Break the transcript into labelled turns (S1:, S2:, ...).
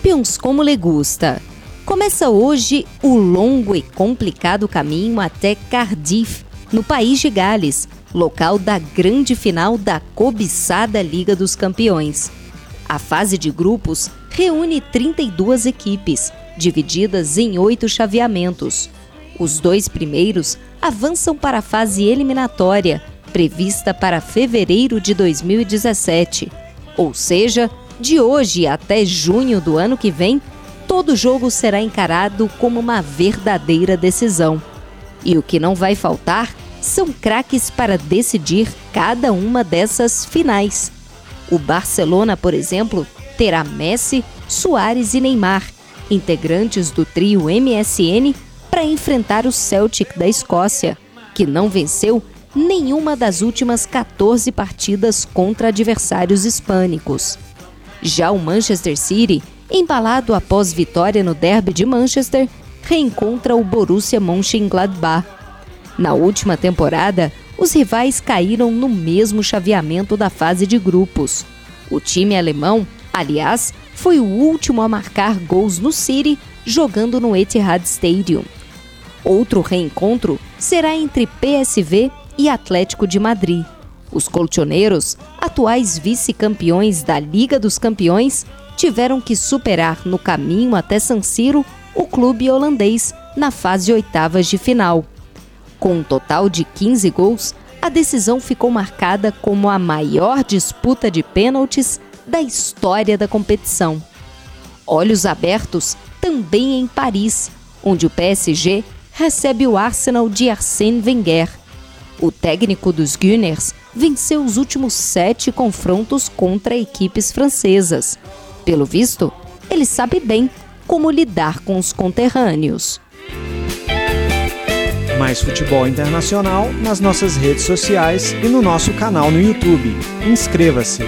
S1: Champions como le gusta. Começa hoje o longo e complicado caminho até Cardiff, no país de Gales, local da grande final da cobiçada Liga dos Campeões. A fase de grupos reúne 32 equipes, divididas em oito chaveamentos. Os dois primeiros avançam para a fase eliminatória, prevista para fevereiro de 2017. Ou seja, de hoje até junho do ano que vem, todo jogo será encarado como uma verdadeira decisão. E o que não vai faltar são craques para decidir cada uma dessas finais. O Barcelona, por exemplo, terá Messi, Soares e Neymar, integrantes do trio MSN, para enfrentar o Celtic da Escócia, que não venceu nenhuma das últimas 14 partidas contra adversários hispânicos. Já o Manchester City, embalado após vitória no derby de Manchester, reencontra o Borussia Mönchengladbach. Na última temporada, os rivais caíram no mesmo chaveamento da fase de grupos. O time alemão, aliás, foi o último a marcar gols no City jogando no Etihad Stadium. Outro reencontro será entre PSV e Atlético de Madrid. Os colchoneiros, atuais vice-campeões da Liga dos Campeões, tiveram que superar no caminho até San Siro o clube holandês na fase oitavas de final. Com um total de 15 gols, a decisão ficou marcada como a maior disputa de pênaltis da história da competição. Olhos abertos também em Paris, onde o PSG recebe o Arsenal de Arsène Wenger. O técnico dos Gunners venceu os últimos sete confrontos contra equipes francesas. Pelo visto, ele sabe bem como lidar com os conterrâneos.
S2: Mais futebol internacional nas nossas redes sociais e no nosso canal no YouTube. Inscreva-se!